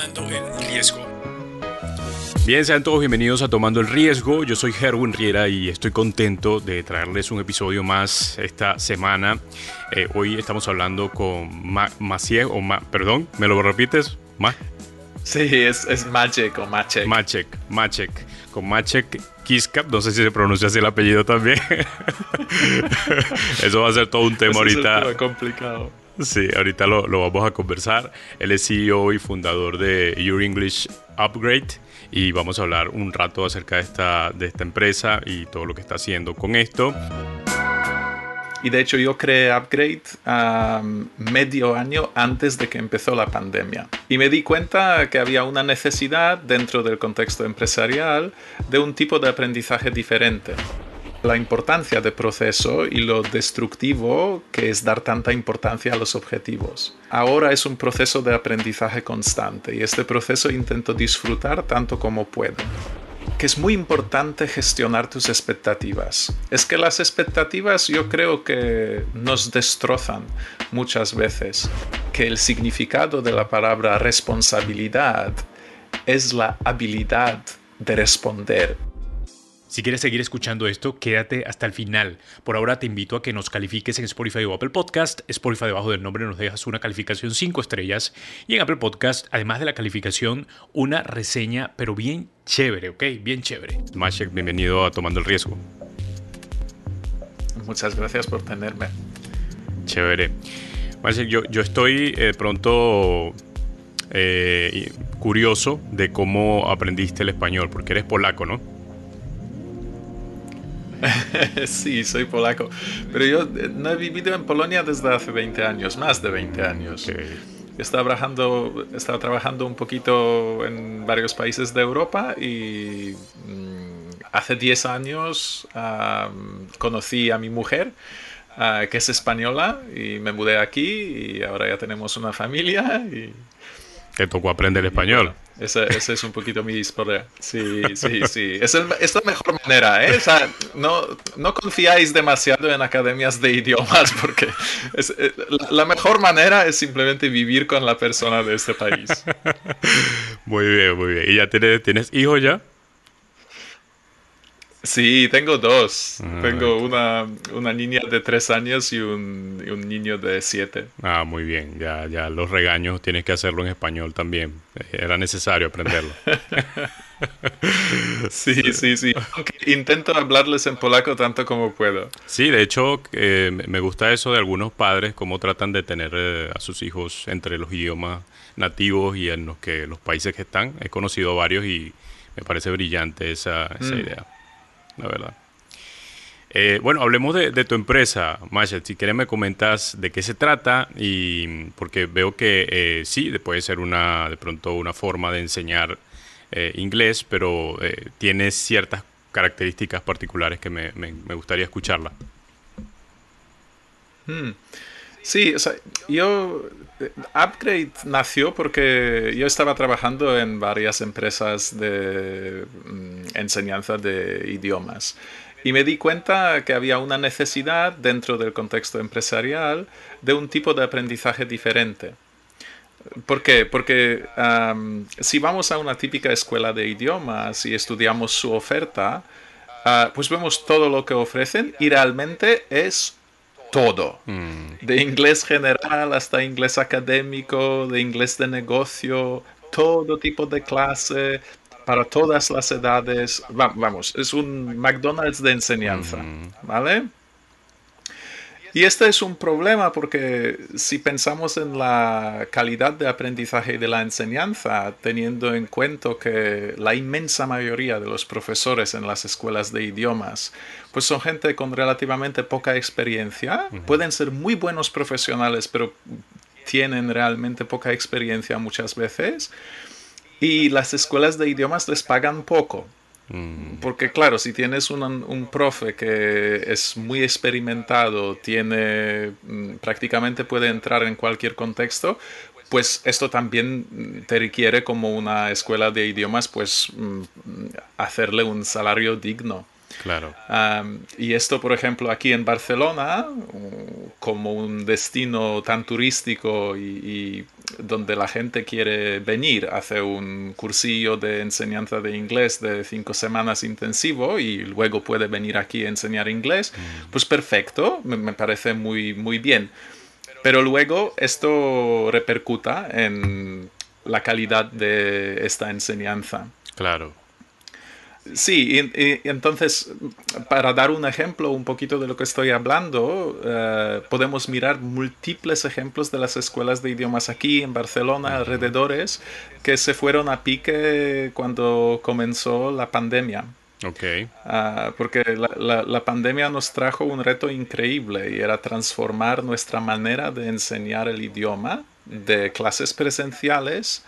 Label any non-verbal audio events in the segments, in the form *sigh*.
Tomando el Riesgo. Bien, sean todos bienvenidos a Tomando el Riesgo. Yo soy Herwin Riera y estoy contento de traerles un episodio más esta semana. Eh, hoy estamos hablando con Ma Maciej, o Ma perdón, ¿me lo repites? Ma Sí, es, es Maciek o Maciek. Maciek, Maciek. Con Maciek Kiskap, no sé si se pronuncia así el apellido también. *laughs* Eso va a ser todo un tema ahorita. Es complicado. Sí, ahorita lo, lo, vamos a conversar. Él es CEO y fundador de Your English Upgrade y vamos a hablar un rato acerca de esta, de esta empresa y todo lo que está haciendo con esto. Y de hecho yo creé Upgrade um, medio año antes de que empezó la pandemia. Y me di cuenta que había una necesidad dentro del contexto empresarial de un tipo de aprendizaje diferente la importancia del proceso y lo destructivo que es dar tanta importancia a los objetivos. Ahora es un proceso de aprendizaje constante y este proceso intento disfrutar tanto como puedo. Que es muy importante gestionar tus expectativas. Es que las expectativas yo creo que nos destrozan muchas veces. Que el significado de la palabra responsabilidad es la habilidad de responder si quieres seguir escuchando esto, quédate hasta el final. Por ahora te invito a que nos califiques en Spotify o Apple Podcast. Spotify debajo del nombre nos dejas una calificación 5 estrellas y en Apple Podcast, además de la calificación, una reseña, pero bien chévere, ¿ok? Bien chévere. Mashek, bienvenido a Tomando el Riesgo. Muchas gracias por tenerme. Chévere. Mashek, yo, yo estoy eh, pronto eh, curioso de cómo aprendiste el español, porque eres polaco, ¿no? *laughs* sí, soy polaco. Pero yo eh, no he vivido en Polonia desde hace 20 años, más de 20 años. Estaba trabajando, estaba trabajando un poquito en varios países de Europa y mm, hace 10 años conocí a mi mujer. Ah, que es española y me mudé aquí y ahora ya tenemos una familia y te tocó aprender español. Esa, es un poquito mi historia. Sí, sí, sí. Es, la mejor manera, ¿eh? O sea, no, no confiáis demasiado en academias de idiomas porque es, eh, la mejor manera es simplemente vivir con la persona de este país. *laughs* Muy bien, muy bien. ¿Y ya tienes, tienes hijos ya? Sí, tengo dos. Ah, tengo una, una, niña de tres años y un, un, niño de siete. Ah, muy bien. Ya, ya los regaños tienes que hacerlo en español también. Era necesario aprenderlo. *laughs* sí, sí, sí. intento hablarles en polaco tanto como puedo. Sí, de hecho, eh, me gusta eso de algunos padres, cómo tratan de tener eh, a sus hijos entre los idiomas nativos y en los que los países que están. He conocido varios y me parece brillante esa, esa mm. idea la verdad. Eh, bueno, hablemos de, tu empresa, Masha. Si quieres me comentas de qué se trata y porque veo que eh, sí, puede ser una de pronto una forma de enseñar eh, inglés, pero tiene ciertas características particulares que me, gustaría escucharla. Hmm. Sí, o sea, yo Upgrade nació porque yo estaba trabajando en varias empresas de mm, enseñanza de idiomas. Y me di cuenta que había una necesidad dentro del contexto empresarial de un tipo de aprendizaje diferente. ¿Por qué? Porque si vamos a una típica escuela de idiomas y estudiamos su oferta, ah, pues vemos todo lo que ofrecen y realmente es todo. Mm. De inglés general hasta inglés académico, de inglés de negocio, todo tipo de clase, para todas las edades. vamos, es un McDonald's de enseñanza, ¿vale? Y este es un problema porque si pensamos en la calidad de aprendizaje y de la enseñanza, teniendo en cuenta que la inmensa mayoría de los profesores en las escuelas de idiomas, pues son gente con relativamente poca experiencia, pueden ser muy buenos profesionales, pero tienen realmente poca experiencia muchas veces. Y las escuelas de idiomas les pagan poco. Mm. Porque claro, si tienes un, un, profe que es muy experimentado, tiene mm, prácticamente puede entrar en cualquier contexto, pues esto también te requiere como una escuela de idiomas, pues mm, hacerle un salario digno. Claro. y esto, por ejemplo, aquí en Barcelona, como un destino tan turístico y, donde la gente quiere venir, hace un cursillo de enseñanza de inglés de cinco semanas intensivo y luego puede venir aquí a enseñar inglés, mm. pues perfecto, me, me parece muy, muy bien. Pero luego esto repercuta en la calidad de esta enseñanza. Claro. Sí, y, entonces, para dar un ejemplo un poquito de lo que estoy hablando, eh, podemos mirar múltiples ejemplos de las escuelas de idiomas aquí en Barcelona, alrededores, que se fueron a pique cuando comenzó la pandemia. Okay. Ah, porque la, la, pandemia nos trajo un reto increíble y era transformar nuestra manera de enseñar el idioma de clases presenciales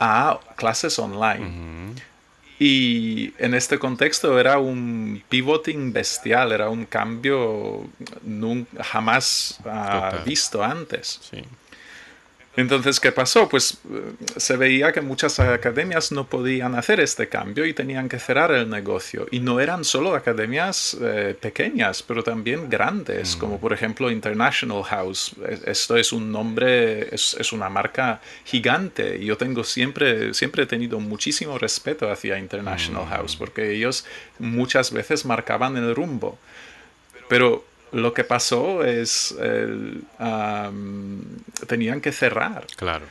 a clases online. Y en este contexto era un pivoting bestial, era un cambio nunca, jamás ah, visto antes. Sí. Entonces, ¿qué pasó? Pues eh, se veía que muchas academias no podían hacer este cambio y tenían que cerrar el negocio. Y no eran solo academias eh, pequeñas, pero también grandes, mm. como por ejemplo International House. Esto es un nombre, es, es, una marca gigante. Y yo tengo siempre, siempre he tenido muchísimo respeto hacia International mm. House, porque ellos muchas veces marcaban el rumbo. Pero lo que pasó es, tenían que cerrar. Claro.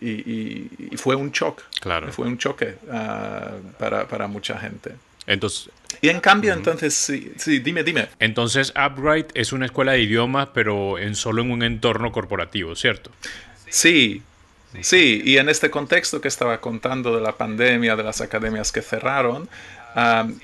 y, fue un shock. Claro. Fue un choque ah, para, mucha gente. Entonces, y en cambio, entonces, sí, sí, dime, dime. Entonces, Upright es una escuela de idiomas, pero en solo en un entorno corporativo, ¿cierto? Sí, sí. Y en este contexto que estaba contando de la pandemia, de las academias que cerraron,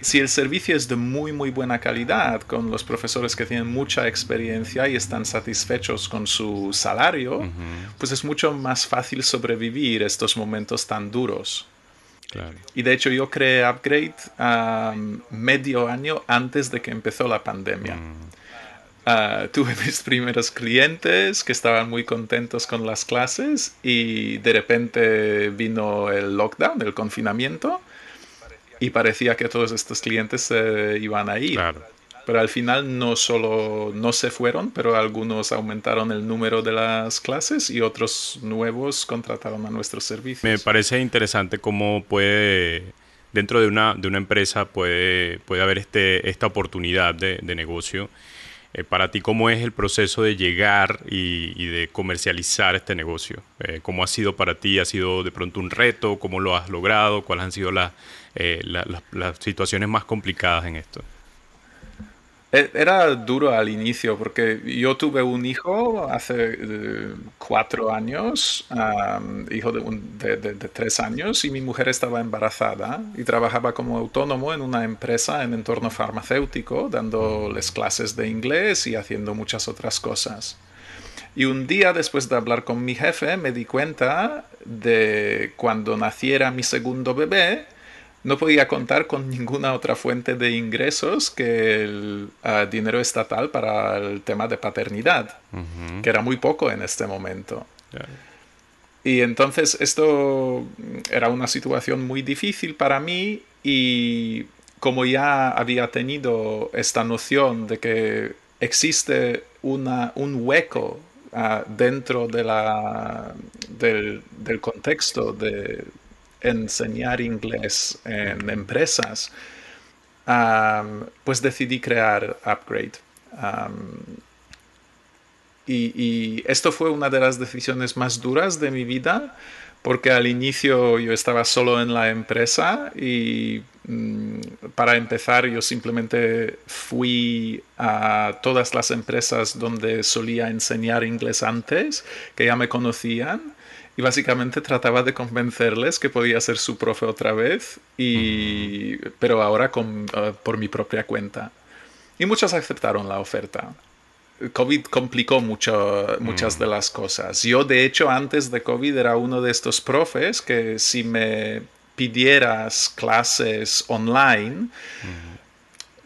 si el servicio es de muy muy buena calidad, con los profesores que tienen mucha experiencia y están satisfechos con su salario, pues es mucho más fácil sobrevivir estos momentos tan duros. Y de hecho yo creé Upgrade medio año antes de que empezó la pandemia. Mm. Ah, tuve *laughs* mis primeros clientes que estaban muy contentos con las clases y de repente vino el lockdown, el confinamiento y parecía que todos estos clientes se iban a ir. Pero al final no solo no se fueron, pero algunos aumentaron el número de las clases y otros nuevos contrataron a nuestros servicios. Me parece interesante cómo puede, dentro de una, de una empresa puede, puede haber este, esta oportunidad de, negocio. Eh, para ti, ¿cómo es el proceso de llegar y, de comercializar este negocio? Eh, ¿Cómo ha sido para ti? ¿Ha sido de pronto un reto? ¿Cómo lo has logrado? ¿Cuáles han sido las eh, las situaciones más complicadas en esto? E, era duro al inicio porque yo tuve un hijo hace eh, cuatro años, hijo de, de, tres años, y mi mujer estaba embarazada y trabajaba como autónomo en una empresa en entorno farmacéutico, dándoles clases de inglés y haciendo muchas otras cosas. Y un día después de hablar con mi jefe me di cuenta de cuando naciera mi segundo bebé, no podía contar con ninguna otra fuente de ingresos que el ah, dinero estatal para el tema de paternidad, que era muy poco en este momento. Y entonces esto era una situación muy difícil para mí y como ya había tenido esta noción de que existe una, un hueco ah, dentro de la, del, del contexto de, enseñar inglés en empresas, pues decidí crear Upgrade. y, esto fue una de las decisiones más duras de mi vida, porque al inicio yo estaba solo en la empresa y mm, para empezar yo simplemente fui a todas las empresas donde solía enseñar inglés antes, que ya me conocían y básicamente trataba de convencerles que podía ser su profe otra vez, y, pero ahora con, eh, por mi propia cuenta. Y muchos aceptaron la oferta. COVID complicó mucho, muchas mm. de las cosas. Yo, de hecho, antes de COVID era uno de estos profes que si me pidieras clases online,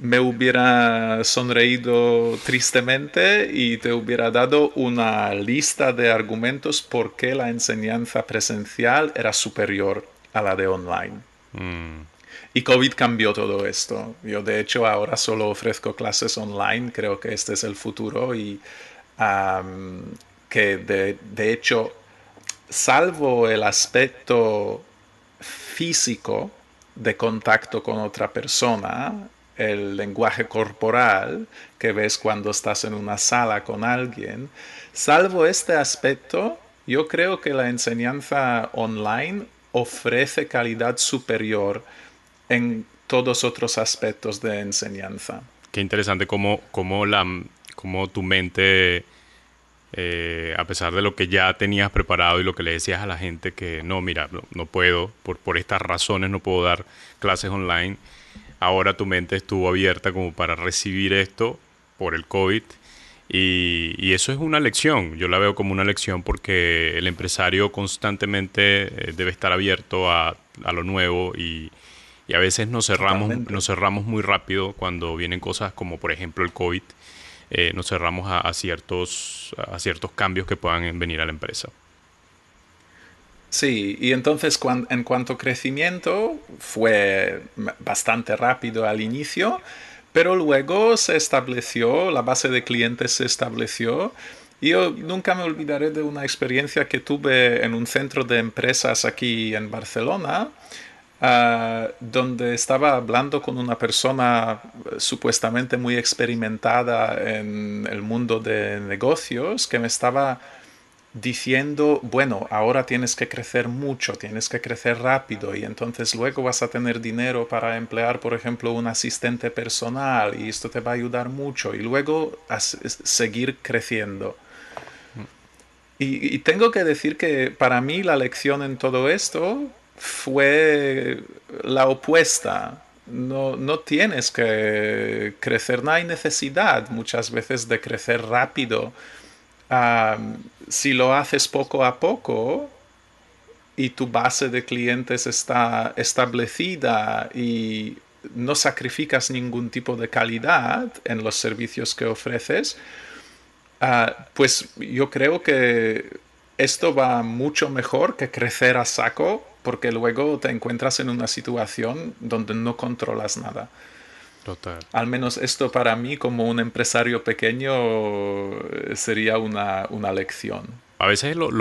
me hubiera sonreído tristemente y te hubiera dado una lista de argumentos por qué la enseñanza presencial era superior a la de online. Mm. Y COVID cambió todo esto. Yo de hecho ahora solo ofrezco clases online, creo que este es el futuro y que de, de hecho, salvo el aspecto físico de contacto con otra persona, el lenguaje corporal que ves cuando estás en una sala con alguien, salvo este aspecto, yo creo que la enseñanza online ofrece calidad superior en todos otros aspectos de enseñanza. Qué interesante cómo, la, tu mente, eh, a pesar de lo que ya tenías preparado y lo que le decías a la gente que no, mira, no, puedo, por, por estas razones no puedo dar clases online, ahora tu mente estuvo abierta como para recibir esto por el COVID. Y, eso es una lección, yo la veo como una lección porque el empresario constantemente eh, debe estar abierto a, lo nuevo y, a veces nos cerramos, nos cerramos muy rápido cuando vienen cosas como por ejemplo el COVID, eh, nos cerramos a, ciertos, a ciertos cambios que puedan venir a la empresa. Sí, y entonces en cuanto a crecimiento fue bastante rápido al inicio, pero luego se estableció, la base de clientes se estableció. Y yo nunca me olvidaré de una experiencia que tuve en un centro de empresas aquí en Barcelona, ah, donde estaba hablando con una persona eh, supuestamente muy experimentada en el mundo de negocios que me estaba diciendo, bueno, ahora tienes que crecer mucho, tienes que crecer rápido y entonces luego vas a tener dinero para emplear, por ejemplo, un asistente personal y esto te va a ayudar mucho y luego a seguir creciendo. Y, tengo que decir que para mí la lección en todo esto fue la opuesta. No, no tienes que crecer, no hay necesidad muchas veces de crecer rápido si lo haces poco a poco y tu base de clientes está establecida y no sacrificas ningún tipo de calidad en los servicios que ofreces, ah, pues yo creo que esto va mucho mejor que crecer a saco porque luego te encuentras en una situación donde no controlas nada. Al menos esto para mí como un empresario pequeño eh, sería una, lección. A veces los,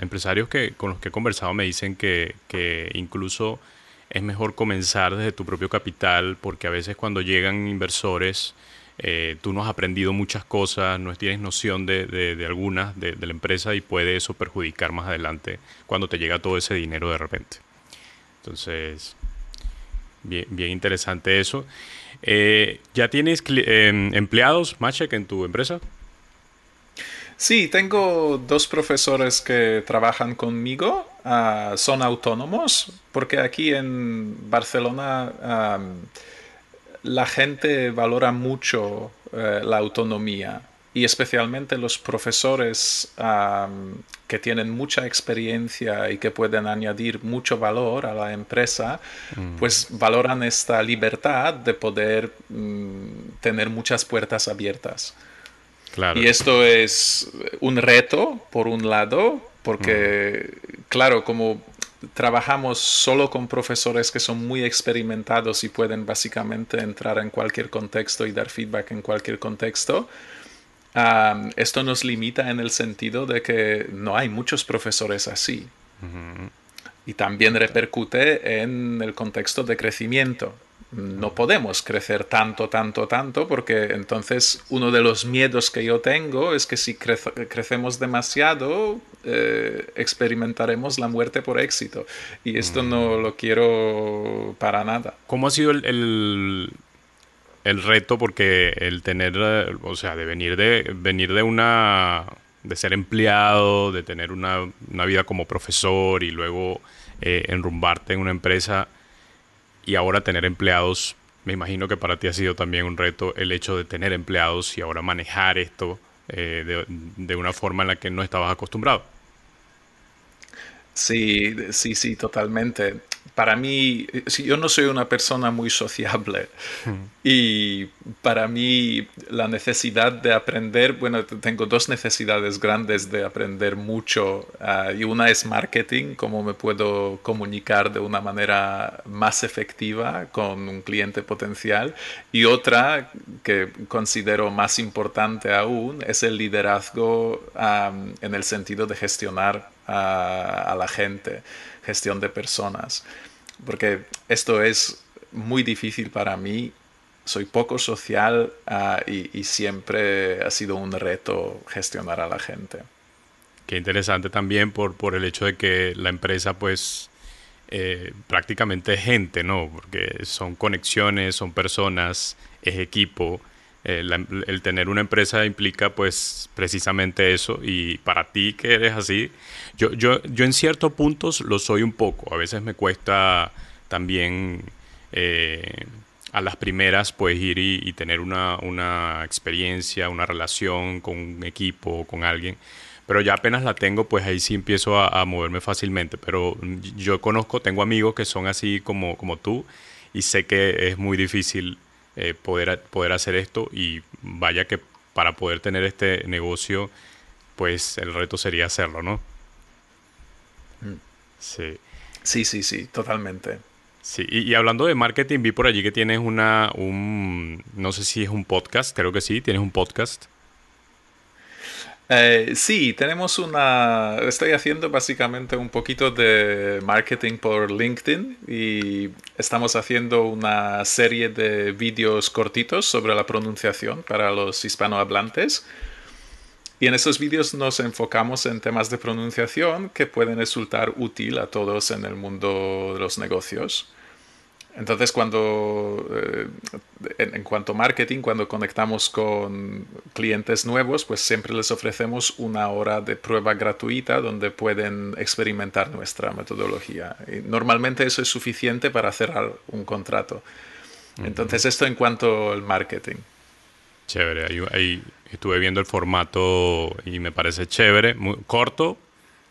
empresarios que, con los que he conversado me dicen que, incluso es mejor comenzar desde tu propio capital porque a veces cuando llegan inversores eh, tú no has aprendido muchas cosas, no tienes noción de, de, algunas de, de, la empresa y puede eso perjudicar más adelante cuando te llega todo ese dinero de repente. Entonces, bien, bien interesante eso. Eh, ¿Ya tienes em, empleados, Machek, en tu empresa? Sí, tengo dos profesores que trabajan conmigo, ah, son autónomos, porque aquí en Barcelona la gente valora mucho eh, la autonomía y especialmente los profesores que tienen mucha experiencia y que pueden añadir mucho valor a la empresa, mm. pues valoran esta libertad de poder mm, tener muchas puertas abiertas. Y esto es un reto, por un lado, porque, mm. claro, como trabajamos solo con profesores que son muy experimentados y pueden básicamente entrar en cualquier contexto y dar feedback en cualquier contexto, esto nos limita en el sentido de que no hay muchos profesores así. Y también repercute en el contexto de crecimiento. No podemos crecer tanto, tanto, tanto, porque entonces uno de los miedos que yo tengo es que si crecemos demasiado, eh, experimentaremos la muerte por éxito. Y esto no lo quiero para nada. ¿Cómo ha sido el el reto porque el tener, eh, o sea, de venir de, venir de una, de ser empleado, de tener una, vida como profesor y luego eh, enrumbarte en una empresa y ahora tener empleados, me imagino que para ti ha sido también un reto el hecho de tener empleados y ahora manejar esto eh, de, de una forma en la que no estabas acostumbrado. Sí, sí, sí, totalmente para mí, si yo no soy una persona muy sociable. Hmm. y para mí la necesidad de aprender, bueno, tengo dos necesidades grandes de aprender mucho ah, y una es marketing, cómo me puedo comunicar de una manera más efectiva con un cliente potencial. Y otra que considero más importante aún es el liderazgo en el sentido de gestionar a la gente gestión de personas, porque esto es muy difícil para mí. Soy poco social ah, y, siempre ha sido un reto gestionar a la gente. Qué interesante también por, por el hecho de que la empresa pues eh, prácticamente es gente, ¿no? Porque son conexiones, son personas, es equipo el, tener una empresa implica pues precisamente eso y para ti que eres así, yo, yo, yo en ciertos puntos lo soy un poco, a veces me cuesta también eh, a las primeras pues ir y, tener una, una, experiencia, una relación con un equipo, con alguien, pero ya apenas la tengo pues ahí sí empiezo a, a moverme fácilmente, pero yo conozco, tengo amigos que son así como, como tú y sé que es muy difícil eh, poder, poder hacer esto y vaya que para poder tener este negocio, pues el reto sería hacerlo, ¿no? Mm. Sí. Sí, sí, sí, totalmente. Sí, y, hablando de marketing, vi por allí que tienes una, un, no sé si es un podcast, creo que sí, tienes un podcast. Eh, sí, tenemos una... Estoy haciendo básicamente un poquito de marketing por LinkedIn y estamos haciendo una serie de vídeos cortitos sobre la pronunciación para los hispanohablantes. Y en esos vídeos nos enfocamos en temas de pronunciación que pueden resultar útil a todos en el mundo de los negocios. Entonces, cuando, eh, en, cuanto a marketing, cuando conectamos con clientes nuevos, pues siempre les ofrecemos una hora de prueba gratuita donde pueden experimentar nuestra metodología. Y normalmente eso es suficiente para cerrar un contrato. Entonces, esto en cuanto al marketing. Chévere, ahí, estuve viendo el formato y me parece chévere, muy corto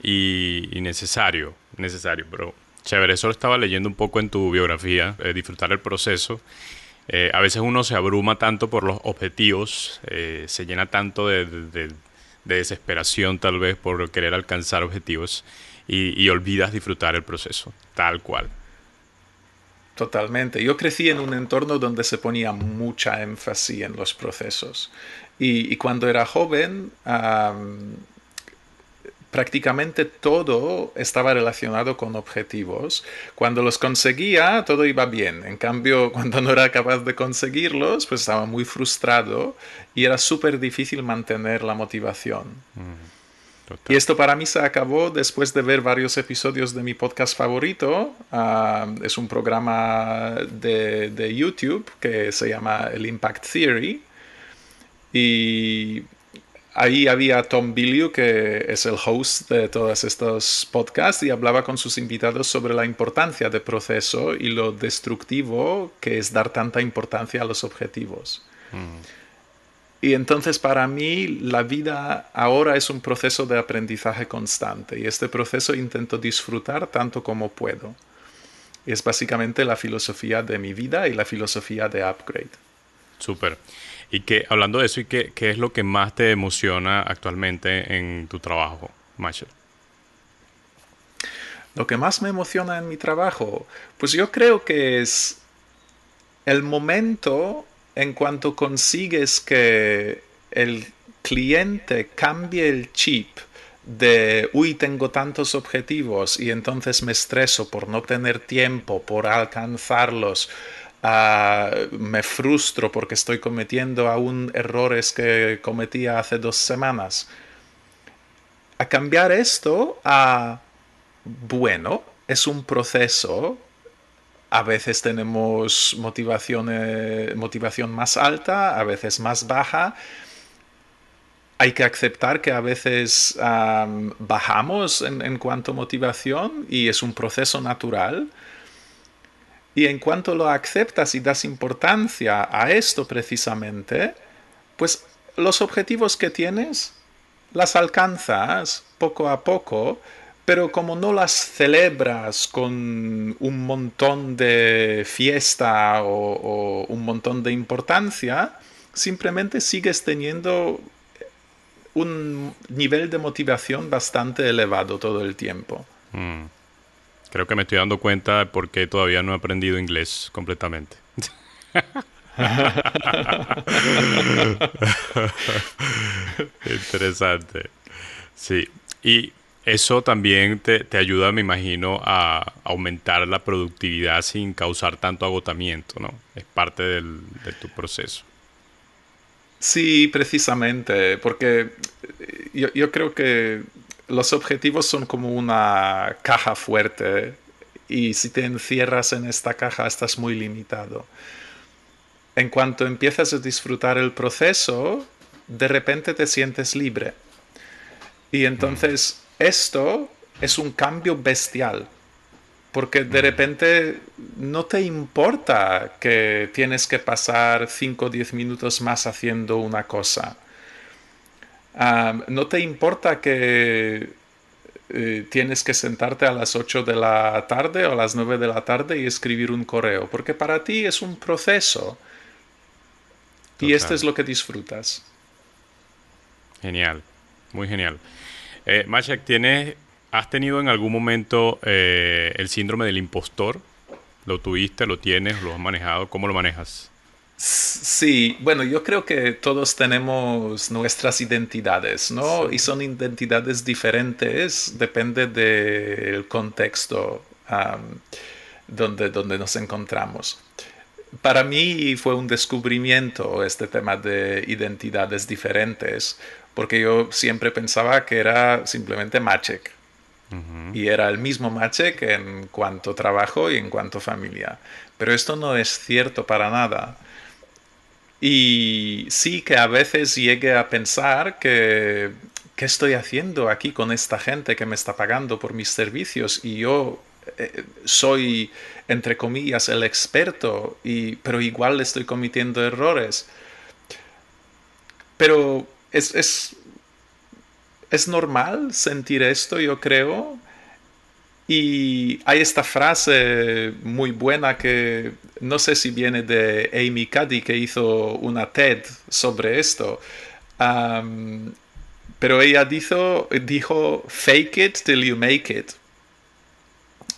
y, y necesario, necesario, pero Chévere, eso lo estaba leyendo un poco en tu biografía, eh, disfrutar el proceso. Eh, a veces uno se abruma tanto por los objetivos, eh, se llena tanto de, desesperación tal vez por querer alcanzar objetivos y, olvidas disfrutar el proceso, tal cual. Totalmente. Yo crecí en un entorno donde se ponía mucha énfasis en los procesos. Y, cuando era joven, prácticamente todo estaba relacionado con objetivos. Cuando los conseguía, todo iba bien. En cambio, *laughs* cuando no era capaz de conseguirlos, pues estaba muy frustrado y era súper difícil mantener la motivación. y esto para mí se acabó después de ver varios episodios de mi podcast favorito. Ah, es un programa de, de YouTube que se llama el Impact Theory. Y ahí había Tom Billieu, que es el host de todos estos podcasts, y hablaba con sus invitados sobre la importancia del proceso y lo destructivo que es dar tanta importancia a los objetivos. Mm. Y entonces para mí la vida ahora es un proceso de aprendizaje constante y este proceso intento disfrutar tanto como puedo. Es básicamente la filosofía de mi vida y la filosofía de Upgrade. Súper. Y que, hablando de eso, ¿y qué, qué, es lo que más te emociona actualmente en tu trabajo, Marshall? Lo que más me emociona en mi trabajo, pues yo creo que es el momento en cuanto consigues que el cliente cambie el chip de, uy, tengo tantos objetivos y entonces me estreso por no tener tiempo, por alcanzarlos, me frustro porque estoy cometiendo aún errores que cometía hace dos semanas. A cambiar esto a, bueno, es un proceso. A veces tenemos motivación, motivación más alta, a veces más baja. Hay que aceptar que a veces bajamos en, en cuanto a motivación y es un proceso natural y en cuanto lo aceptas y das importancia a esto precisamente, pues los objetivos que tienes las alcanzas poco a poco, pero como no las celebras con un montón de fiesta o, un montón de importancia, simplemente sigues teniendo un nivel de motivación bastante elevado todo el tiempo. Mm. Creo que me estoy dando cuenta de por qué todavía no he aprendido inglés completamente. *laughs* Interesante. Sí. Y eso también te, ayuda, me imagino, a aumentar la productividad sin causar tanto agotamiento, ¿no? Es parte del, de tu proceso. Sí, precisamente, porque yo, yo, creo que los objetivos son como una caja fuerte y si te encierras en esta caja estás muy limitado. En cuanto empiezas a disfrutar el proceso, de repente te sientes libre. Y entonces esto es un cambio bestial, porque de repente no te importa que tienes que pasar 5 o 10 minutos más haciendo una cosa. No te importa que eh, tienes que sentarte a las 8 de la tarde o a las 9 de la tarde y escribir un correo, porque para ti es un proceso. Y esto es lo que disfrutas. Genial, muy genial. Eh, Machek, ¿tienes, ¿has tenido en algún momento eh, el síndrome del impostor? ¿Lo tuviste, lo tienes, lo has manejado? ¿Cómo lo manejas? Sí, bueno, yo creo que todos tenemos nuestras identidades, ¿no? Y son identidades diferentes, depende del contexto donde, donde nos encontramos. Para mí fue un descubrimiento este tema de identidades diferentes, porque yo siempre pensaba que era simplemente Machek. Y era el mismo Machek en cuanto trabajo y en cuanto familia. Pero esto no es cierto para nada. Y sí que a veces llegué a pensar que, ¿qué estoy haciendo aquí con esta gente que me está pagando por mis servicios? Y yo eh, soy, entre comillas, el experto, y, pero igual estoy cometiendo errores. Pero es, es, es normal sentir esto, yo creo. Y hay esta frase muy buena que no sé si viene de Amy Cuddy, que hizo una TED sobre esto. pero ella dijo, dijo, fake it till you make it.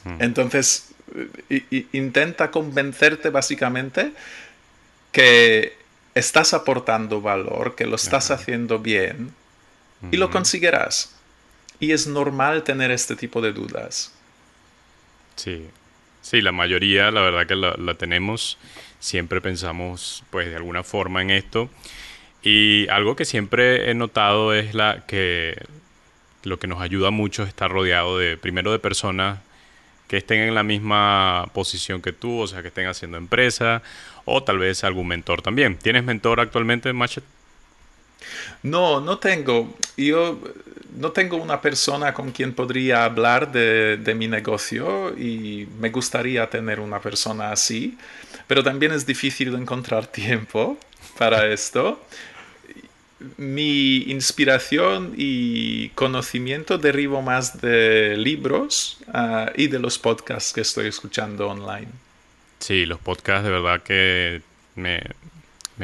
Hmm. Entonces, intenta convencerte básicamente que estás aportando valor, que lo estás haciendo bien y lo conseguirás. Y es normal tener este tipo de dudas. Sí, sí, la mayoría, la verdad que la, tenemos. Siempre pensamos, pues, de alguna forma en esto. Y algo que siempre he notado es la que lo que nos ayuda mucho es estar rodeado de, primero, de personas que estén en la misma posición que tú, o sea, que estén haciendo empresa, o tal vez algún mentor también. ¿Tienes mentor actualmente, Machet? No, no tengo. Yo no tengo una persona con quien podría hablar de, mi negocio y me gustaría tener una persona así, pero también es difícil encontrar tiempo para esto mi inspiración y conocimiento derivo más de libros ah, y de los podcasts que estoy escuchando online. Sí, los podcasts de verdad que me,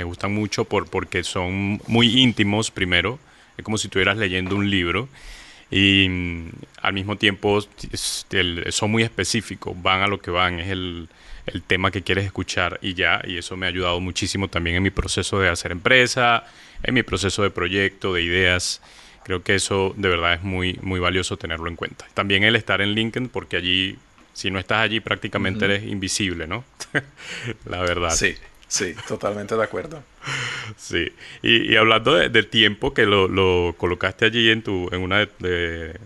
gustan mucho por, porque son muy íntimos primero. Es como si estuvieras leyendo un libro y mm, al mismo tiempo son muy específicos, van a lo que van, es el, el tema que quieres escuchar y ya, y eso me ha ayudado muchísimo también en mi proceso de hacer empresa, en mi proceso de proyecto, de ideas. Creo que eso de verdad es muy, muy valioso tenerlo en cuenta. También el estar en LinkedIn, porque allí, si no estás allí, prácticamente eres invisible, ¿no? *laughs* La verdad. Sí, sí, totalmente de acuerdo. Sí, y, hablando de, tiempo, que lo, colocaste allí en, tu, en una de,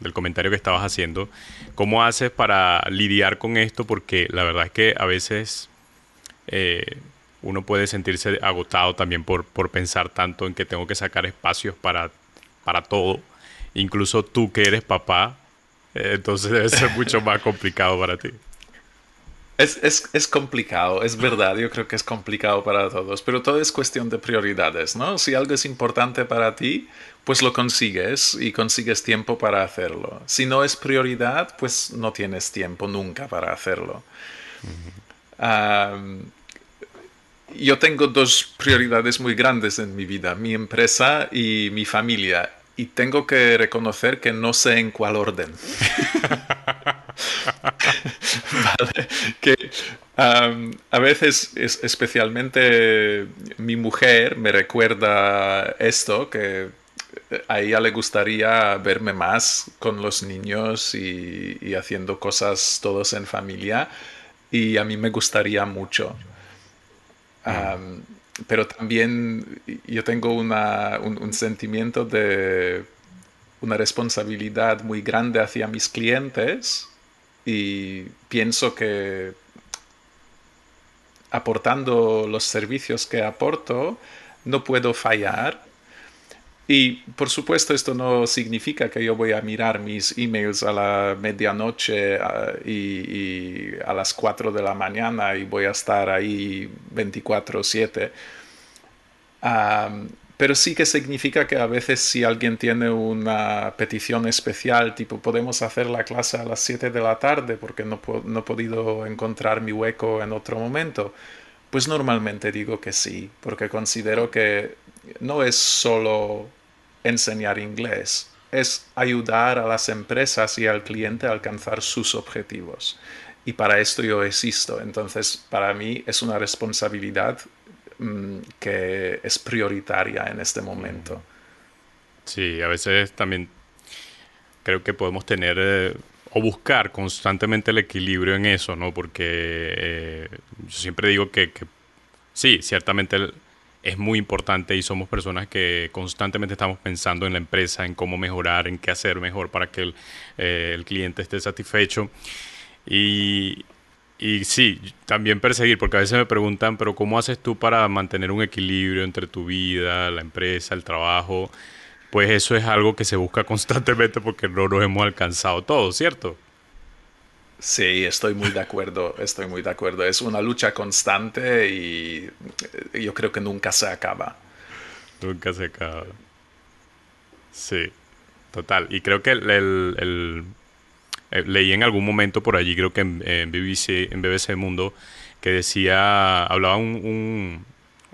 del comentario que estabas haciendo, ¿cómo haces para lidiar con esto? Porque la verdad es que a veces... Eh, uno puede sentirse agotado también por, por pensar tanto en que tengo que sacar espacios para, para todo. Incluso tú que eres papá, eh, entonces debe ser mucho más complicado para ti. Es, es, es, complicado, es verdad, yo creo que es complicado para todos, pero todo es cuestión de prioridades, ¿no? Si algo es importante para ti, pues lo consigues y consigues tiempo para hacerlo. Si no es prioridad, pues no tienes tiempo nunca para hacerlo. yo tengo dos prioridades muy grandes en mi vida, mi empresa y mi familia, y tengo que reconocer que no sé en cuál orden. *laughs* *laughs* Que a veces, especialmente mi mujer, me recuerda esto, que a ella le gustaría verme más con los niños y, haciendo cosas todos en familia, y a mí me gustaría mucho. Mm. pero también yo tengo un sentimiento de una responsabilidad muy grande hacia mis clientes y pienso que aportando los servicios que aporto, no puedo fallar. Y por supuesto esto no significa que yo voy a mirar mis emails a la medianoche y, a las 4 de la mañana y voy a estar ahí 24/7. Pero sí que significa que a veces si alguien tiene una petición especial, tipo podemos hacer la clase a las 7 de la tarde porque no, no he podido encontrar mi hueco en otro momento, pues normalmente digo que sí, porque considero que no es solo enseñar inglés, es ayudar a las empresas y al cliente a alcanzar sus objetivos. Y para esto yo existo. Entonces, para mí es una responsabilidad Mm, que es prioritaria en este momento. Sí, a veces también creo que podemos tener eh, o buscar constantemente el equilibrio en eso, ¿no? Porque eh, yo siempre digo que, sí, ciertamente es muy importante y somos personas que constantemente estamos pensando en la empresa, en cómo mejorar, en qué hacer mejor para que el, eh, el cliente esté satisfecho. Y, y sí, también perseguir, porque a veces me preguntan, pero ¿cómo haces tú para mantener un equilibrio entre tu vida, la empresa, el trabajo? Pues eso es algo que se busca *laughs* constantemente porque no nos hemos alcanzado todo, ¿cierto? Sí, estoy muy de acuerdo, estoy muy de acuerdo. Es una lucha constante y yo creo que nunca se acaba. Nunca se acaba. Sí, total. Y creo que el eh, leí en algún momento por allí, creo que en, BBC, en BBC Mundo, que decía, hablaba un,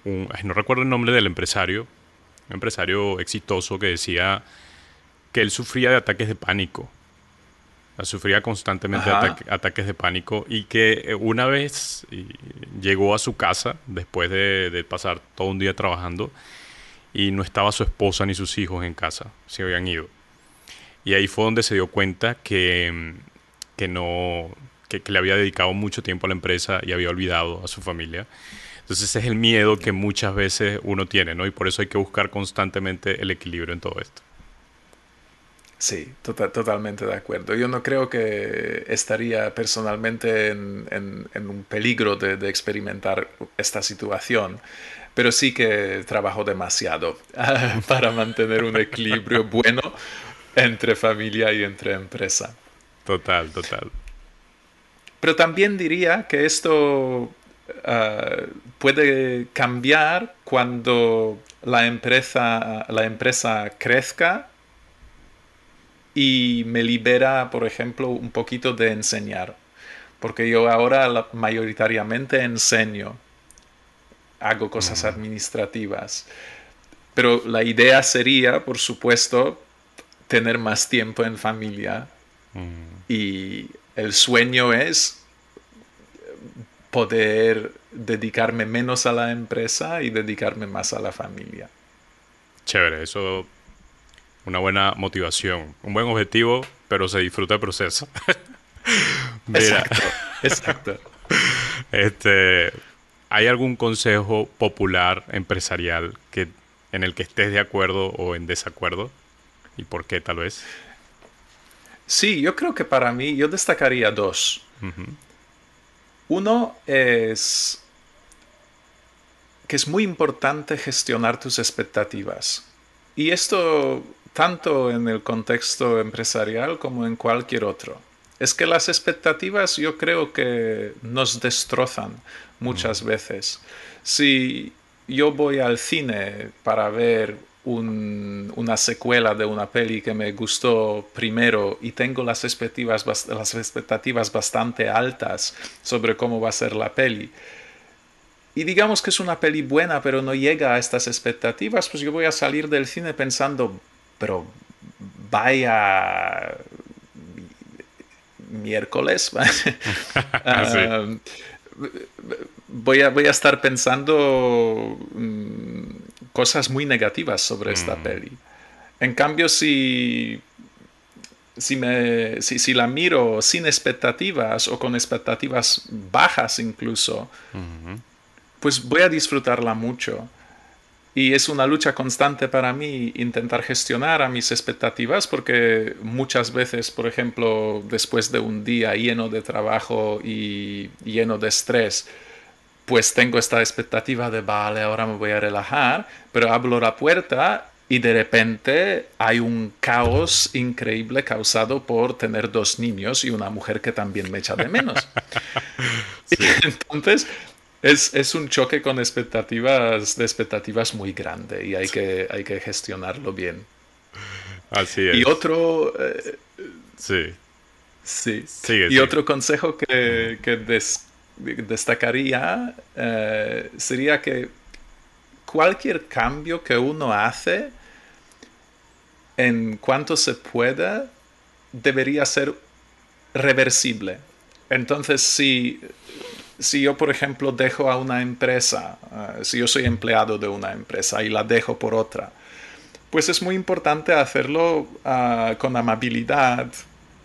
no recuerdo el nombre del empresario, un empresario exitoso que decía que él sufría de ataques de pánico. Sufría constantemente de ataques de pánico y que eh, una vez llegó a su casa después de, de pasar todo un día trabajando y no estaba su esposa ni sus hijos en casa, se habían ido. Y ahí fue donde se dio cuenta que, que no, que, le había dedicado mucho tiempo a la empresa y había olvidado a su familia. Entonces ese es el miedo que muchas veces uno tiene, ¿no? Y por eso hay que buscar constantemente el equilibrio en todo esto. Sí, tota-, totalmente de acuerdo. Yo no creo que estaría personalmente en, en, un peligro de, de, experimentar esta situación, pero sí que trabajo demasiado *laughs* para mantener un equilibrio bueno entre familia y entre empresa. Total, total. Pero también diría que esto ah, puede cambiar cuando la empresa, la empresa crezca y me libera, por ejemplo, un poquito de enseñar. Porque yo ahora mayoritariamente enseño, hago cosas administrativas. Pero la idea sería, por supuesto, tener más tiempo en familia mm. y el sueño es poder dedicarme menos a la empresa y dedicarme más a la familia. Chévere, eso una buena motivación, un buen objetivo, pero se disfruta el proceso. *laughs* exacto, exacto. *laughs* Este, ¿hay algún consejo popular empresarial que en el que estés de acuerdo o en desacuerdo? ¿Y por qué tal vez? Sí, yo creo que para mí yo destacaría dos. Uno es que es muy importante gestionar tus expectativas. Y esto tanto en el contexto empresarial como en cualquier otro. es que las expectativas yo creo que nos destrozan muchas veces. Si yo voy al cine para ver una secuela de una peli que me gustó primero y tengo las expectativas, las expectativas bastante altas sobre cómo va a ser la peli, y digamos que es una peli buena, pero no llega a estas expectativas, pues yo voy a salir del cine pensando, pero vaya miércoles. *laughs* Ah, *laughs* voy, a, voy a estar pensando mm, cosas muy negativas sobre esta mm. peli. En cambio, si, si, me, si, la miro sin expectativas o con expectativas bajas incluso, pues voy a disfrutarla mucho. Y es una lucha constante para mí intentar gestionar a mis expectativas porque muchas veces, por ejemplo, después de un día lleno de trabajo y lleno de estrés, pues tengo esta expectativa de, vale, ahora me voy a relajar, pero abro la puerta y de repente hay un caos increíble causado por tener dos niños y una mujer que también me echa de menos. *laughs* Entonces, es, un choque con expectativas, de expectativas muy grande y hay que, hay que gestionarlo bien. Así es. Y otro... Eh, sí. Sí. y otro consejo que, destacaría eh, sería que cualquier cambio que uno hace en cuanto se pueda debería ser reversible. Entonces, si si yo, por ejemplo, dejo a una empresa, eh, si yo soy empleado de una empresa y la dejo por otra, pues es muy importante hacerlo ah, con amabilidad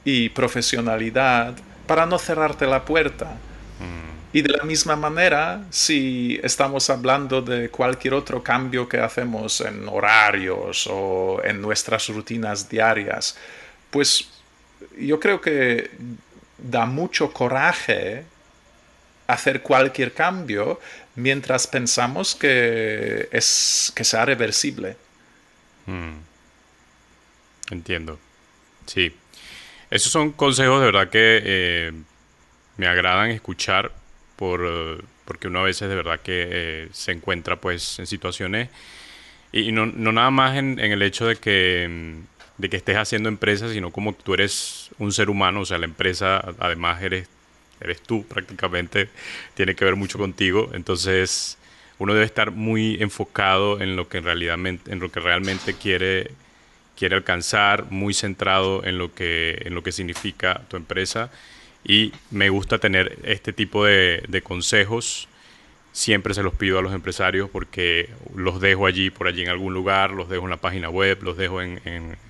y profesionalidad para no cerrarte la puerta. Mm. Y de la misma manera, si estamos hablando de cualquier otro cambio que hacemos en horarios o en nuestras rutinas diarias, pues yo creo que da mucho coraje hacer cualquier cambio mientras pensamos que, es, que sea reversible. Hmm. Entiendo. Sí. Esos son consejos de verdad que eh, me agradan escuchar por, porque uno a veces de verdad que eh, se encuentra pues en situaciones y, no, no, nada más en, en, el hecho de que, de que estés haciendo empresa, sino como tú eres un ser humano, o sea, la empresa además eres eres tú prácticamente, tiene que ver mucho contigo. Entonces, uno debe estar muy enfocado en lo que, en realidad, en lo que realmente quiere, quiere alcanzar, muy centrado en lo, que, en lo que significa tu empresa. Y me gusta tener este tipo de, consejos. Siempre se los pido a los empresarios porque los dejo allí, por allí en algún lugar, los dejo en la página web, los dejo en,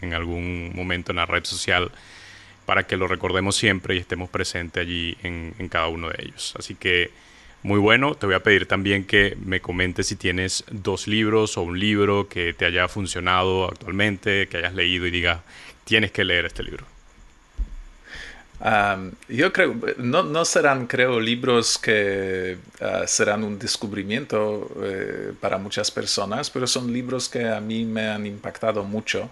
en algún momento en la red social para que lo recordemos siempre y estemos presentes allí en, cada uno de ellos. Así que muy bueno, te voy a pedir también que me comentes si tienes dos libros o un libro que te haya funcionado actualmente, que hayas leído y digas, tienes que leer este libro. Yo creo, no, serán, creo, libros que ah, serán un descubrimiento eh, para muchas personas, pero son libros que a mí me han impactado mucho.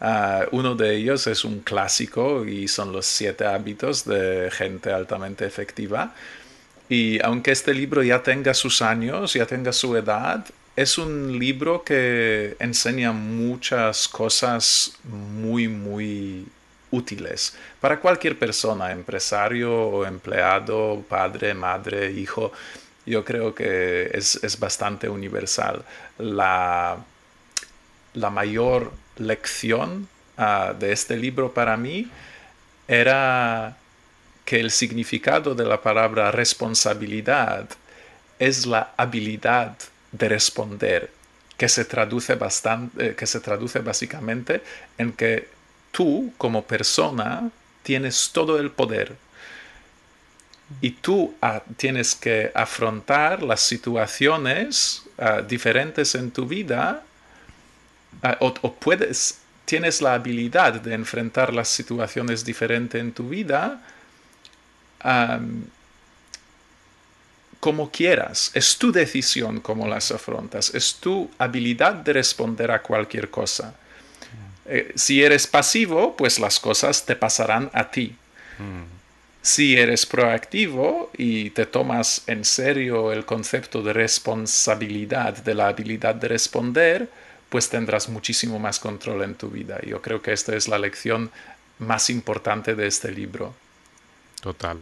Ah, uno de ellos es un clásico y son los siete hábitos de gente altamente efectiva. Y aunque este libro ya tenga sus años, ya tenga su edad, es un libro que enseña muchas cosas muy, muy útiles para cualquier persona, empresario o empleado, padre, madre, hijo. Yo creo que es, es bastante universal. La, la mayor lección ah, de este libro para mí era que el significado de la palabra responsabilidad es la habilidad de responder, que se traduce, bastante, eh, que se traduce básicamente en que tú como persona tienes todo el poder y tú ah, tienes que afrontar las situaciones ah, diferentes en tu vida Ah, o, puedes, tienes la habilidad de enfrentar las situaciones diferentes en tu vida como quieras. Es tu decisión cómo las afrontas. Es tu habilidad de responder a cualquier cosa. Eh, si eres pasivo, pues las cosas te pasarán a ti. Si eres proactivo y te tomas en serio el concepto de responsabilidad, de la habilidad de responder, pues tendrás muchísimo más control en tu vida. Yo creo que esta es la lección más importante de este libro. Total.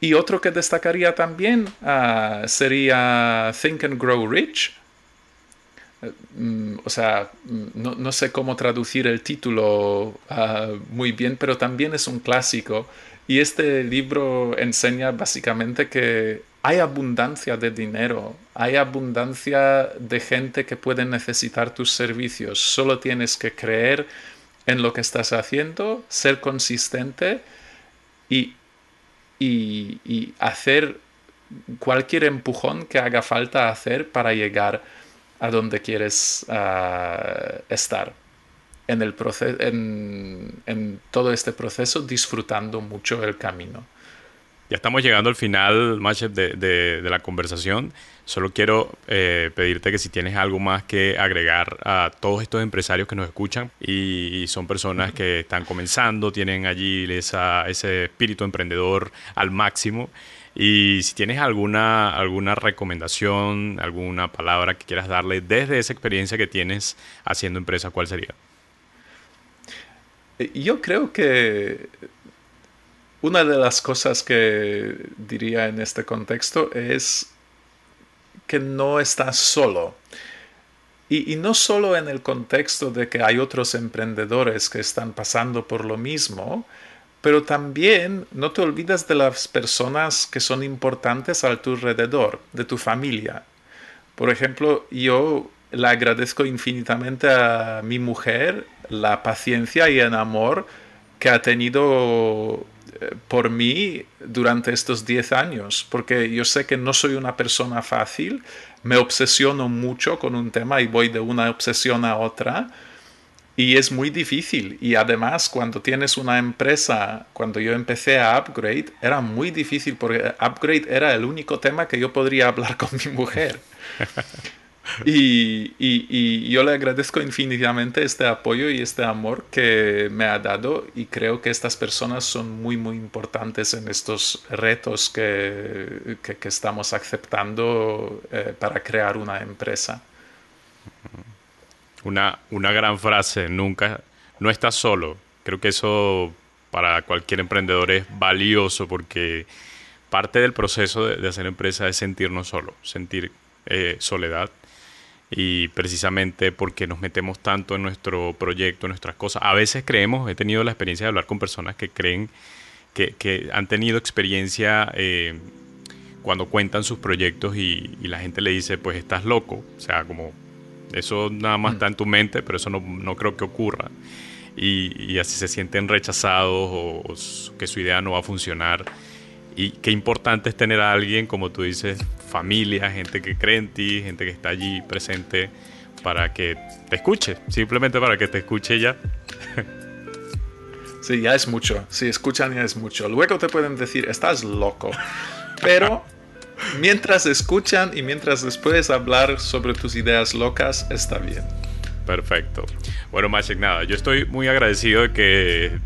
Y otro que destacaría también ah, sería Think and Grow Rich. Mm, o sea, mm, no, sé cómo traducir el título ah, muy bien, pero también es un clásico. Y este libro enseña básicamente que hay abundancia de dinero, hay abundancia de gente que puede necesitar tus servicios. Solo tienes que creer en lo que estás haciendo, ser consistente y y, hacer cualquier empujón que haga falta hacer para llegar a donde quieres ah, estar en, el en, en, todo este proceso disfrutando mucho el camino. Ya estamos llegando al final, Machet, de, de, la conversación. Solo quiero eh, pedirte que si tienes algo más que agregar a todos estos empresarios que nos escuchan y, son personas que están comenzando, tienen allí esa, ese espíritu emprendedor al máximo. Y si tienes alguna, alguna recomendación, alguna palabra que quieras darle desde esa experiencia que tienes haciendo empresa, ¿cuál sería? Yo creo que una de las cosas que diría en este contexto es que no estás solo. Y, no solo en el contexto de que hay otros emprendedores que están pasando por lo mismo, pero también no te olvides de las personas que son importantes a tu alrededor, de tu familia. Por ejemplo, yo le agradezco infinitamente a mi mujer la paciencia y el amor que ha tenido por mí durante estos 10 años, porque yo sé que no soy una persona fácil, me obsesiono mucho con un tema y voy de una obsesión a otra. Y es muy difícil. Y además, cuando tienes una empresa, cuando yo empecé a Upgrade, era muy difícil porque Upgrade era el único tema que yo podría hablar con mi mujer. *laughs* Y, yo le agradezco infinitamente este apoyo y este amor que me ha dado y creo que estas personas son muy, muy importantes en estos retos que, estamos aceptando eh, para crear una empresa. Una, una gran frase, nunca, no estás solo. Creo que eso para cualquier emprendedor es valioso porque parte del proceso de, hacer empresa es sentirnos solos, sentir eh, soledad y precisamente porque nos metemos tanto en nuestro proyecto, en nuestras cosas. A veces creemos, he tenido la experiencia de hablar con personas que creen que, han tenido experiencia eh, cuando cuentan sus proyectos y, la gente le dice, pues estás loco. O sea, como eso nada más está en tu mente, pero eso no, creo que ocurra. Y, así se sienten rechazados o, o que su idea no va a funcionar. Y qué importante es tener a alguien, como tú dices, familia, gente que cree en ti, gente que está allí presente para que te escuche, simplemente para que te escuche ya. Sí, ya es mucho. Si escuchan ya es mucho. Luego te pueden decir, estás loco. Pero mientras escuchan y mientras después hablar sobre tus ideas locas, está bien. Perfecto. Bueno, Machek, nada, yo estoy muy agradecido de que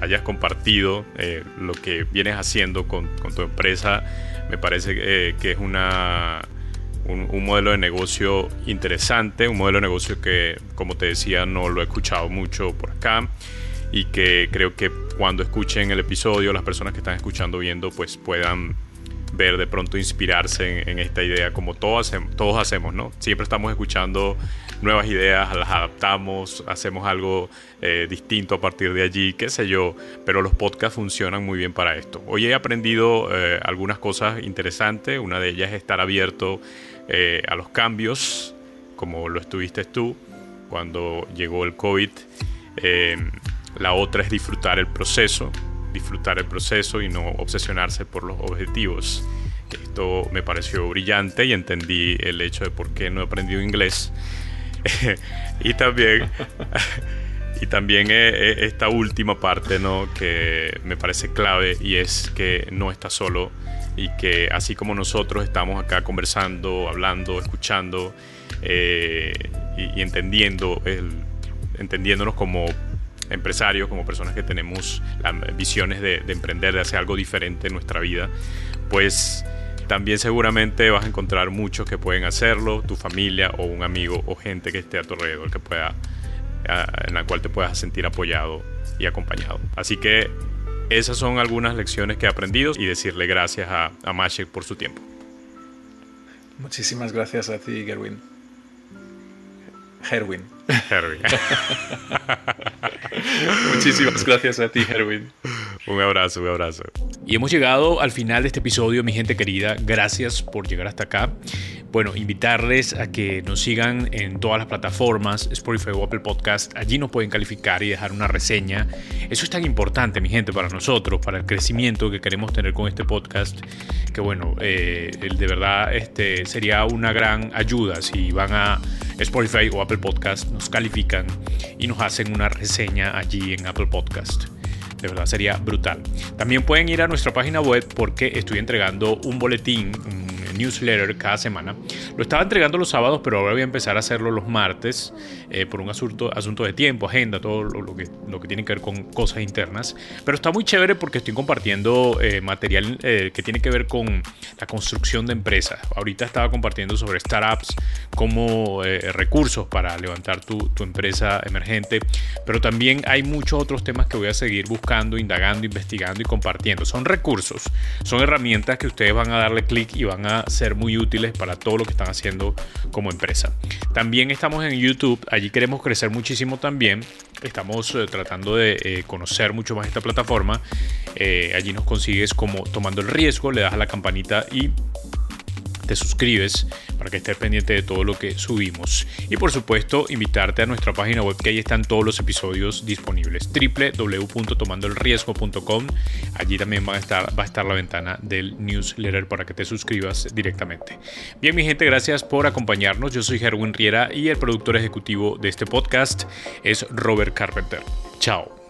hayas compartido eh, lo que vienes haciendo con, tu empresa me parece eh, que es una, un, modelo de negocio interesante, un modelo de negocio que, como te decía, no lo he escuchado mucho por acá y que creo que cuando escuchen el episodio, las personas que están escuchando, viendo, pues puedan ver de pronto inspirarse en, esta idea como todos hacemos, todos hacemos, ¿no? Siempre estamos escuchando nuevas ideas, las adaptamos, hacemos algo eh, distinto a partir de allí, qué sé yo, pero los podcasts funcionan muy bien para esto. Hoy he aprendido eh, algunas cosas interesantes, una de ellas es estar abierto eh, a los cambios, como lo estuviste tú cuando llegó el COVID. la otra es disfrutar el proceso, disfrutar el proceso y no obsesionarse por los objetivos. Esto me pareció brillante y entendí el hecho de por qué no he aprendido inglés. *laughs* y también, *laughs* y también eh, eh, esta última parte ¿no? que me parece clave y es que no está solo y que así como nosotros estamos acá conversando, hablando, escuchando eh, y, entendiendo el, entendiéndonos como empresarios, como personas que tenemos visiones de, de emprender, de hacer algo diferente en nuestra vida, pues también seguramente vas a encontrar muchos que pueden hacerlo, tu familia o un amigo o gente que esté a tu alrededor que pueda, en la cual te puedas sentir apoyado y acompañado. Así que esas son algunas lecciones que he aprendido y decirle gracias a, a Mashek por su tiempo. Muchísimas gracias a ti, Gerwin. Herwin. Herwin. *laughs* Muchísimas gracias a ti, Herwin. Un abrazo, un abrazo. Y hemos llegado al final de este episodio, mi gente querida. Gracias por llegar hasta acá. Bueno, invitarles a que nos sigan en todas las plataformas, Spotify o Apple Podcast. Allí nos pueden calificar y dejar una reseña. Eso es tan importante, mi gente, para nosotros, para el crecimiento que queremos tener con este podcast. Que bueno, eh, de verdad este, sería una gran ayuda si van a Spotify o Apple Podcast, nos califican y nos hacen una reseña allí en Apple Podcast. De verdad sería brutal. También pueden ir a nuestra página web porque estoy entregando un boletín, newsletter cada semana. Lo estaba entregando los sábados, pero ahora voy a empezar a hacerlo los martes eh, por un asunto, asunto de tiempo, agenda, todo lo, que, lo que tiene que ver con cosas internas. Pero está muy chévere porque estoy compartiendo eh, material eh, que tiene que ver con la construcción de empresas. Ahorita estaba compartiendo sobre startups como recursos para levantar tu, tu empresa emergente, pero también hay muchos otros temas que voy a seguir buscando, indagando, investigando y compartiendo. Son recursos, son herramientas que ustedes van a darle clic y van a ser muy útiles para todo lo que están haciendo como empresa. También estamos en YouTube, allí queremos crecer muchísimo también. Estamos eh, tratando de eh, conocer mucho más esta plataforma. Eh, allí nos consigues como tomando el riesgo, le das a la campanita y te suscribes para que estés pendiente de todo lo que subimos. Y por supuesto, invitarte a nuestra página web que ahí están todos los episodios disponibles. www.tomandoelriesgo.com. Allí también va a, estar, va a estar la ventana del newsletter para que te suscribas directamente. Bien, mi gente, gracias por acompañarnos. Yo soy Gerwin Riera y el productor ejecutivo de este podcast es Robert Carpenter. Chao.